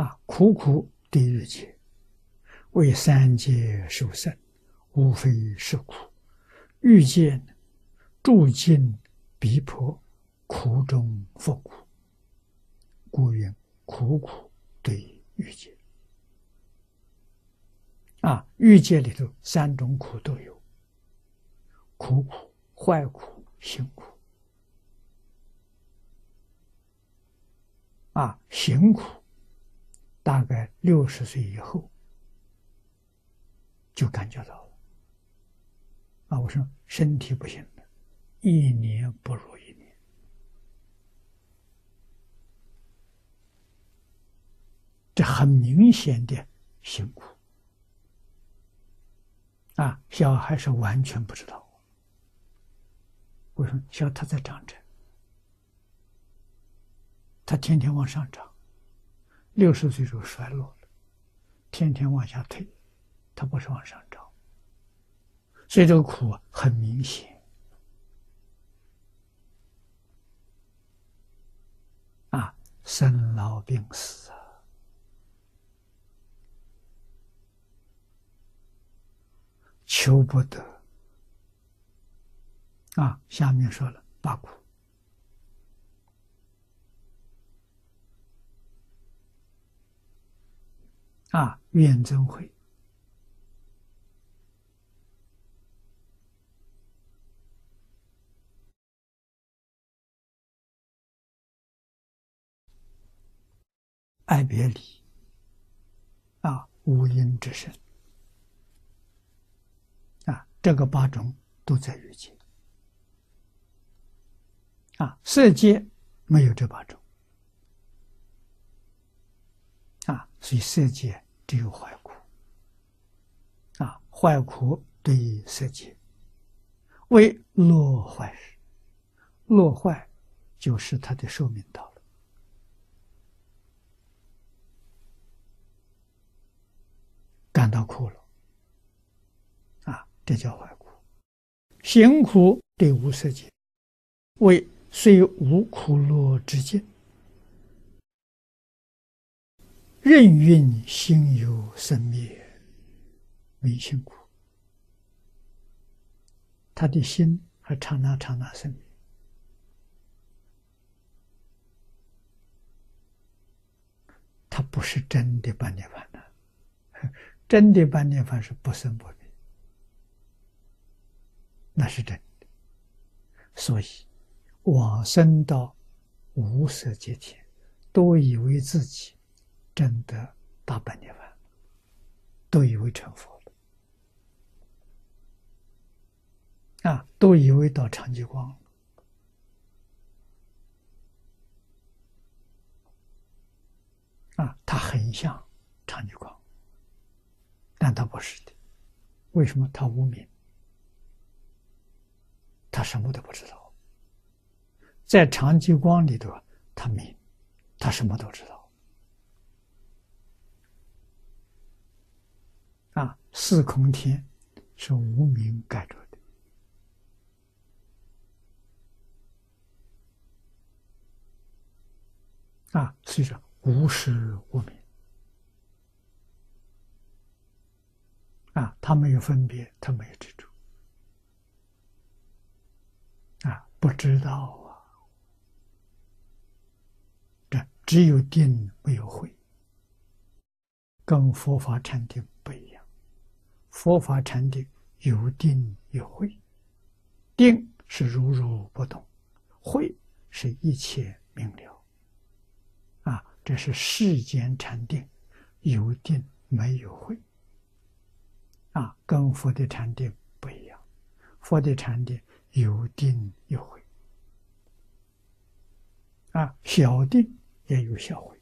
啊，苦苦地狱界，为三界受生，无非是苦。欲见住尽逼迫，苦中复苦，故云苦苦对欲界。啊，欲界里头三种苦都有：苦苦、坏苦、行苦。啊，行苦大概六十岁以后就感觉到了。啊，我说身体不行了，一年不如一年。这很明显的辛苦。啊，小孩是完全不知道。为什么？小他在长着，他天天往上涨，六十岁就衰落了，天天往下退，他不是往上涨。所以这个苦很明显，啊，生老病死啊，求不得，啊，下面说了八苦，啊，怨憎会。爱别离，啊，无因之身，啊，这个八种都在欲界，啊，色界没有这八种，所以色界只有坏苦，啊，坏苦对于色界为落坏时，落坏就是他的寿命到了。感到苦了，啊，这叫坏苦。行苦对无色界，为虽无苦乐之境，任运心有生灭，没辛苦。他的心还刹那刹那生灭，他不是真的半涅槃的。真的半涅槃是不生不灭，那是真的。所以往生到无色界天，都以为自己真的大半涅槃，都以为成佛了，啊，都以为到长极光了，啊，他很像长极光。但他不是的，为什么他无名？他什么都不知道。在长极光里头，他明，他什么都知道。啊，四空天是无名盖着的，啊，所以说无实无名。啊，他没有分别，他没有执着，啊，不知道啊，这只有定没有慧，跟佛法禅定。佛法禅定有定有慧，定是如如不动，慧是一切明了。啊，这是世间禅定，有定没有慧。啊，跟佛的禅定不一样，佛的禅定有定有慧，啊，小定也有小慧。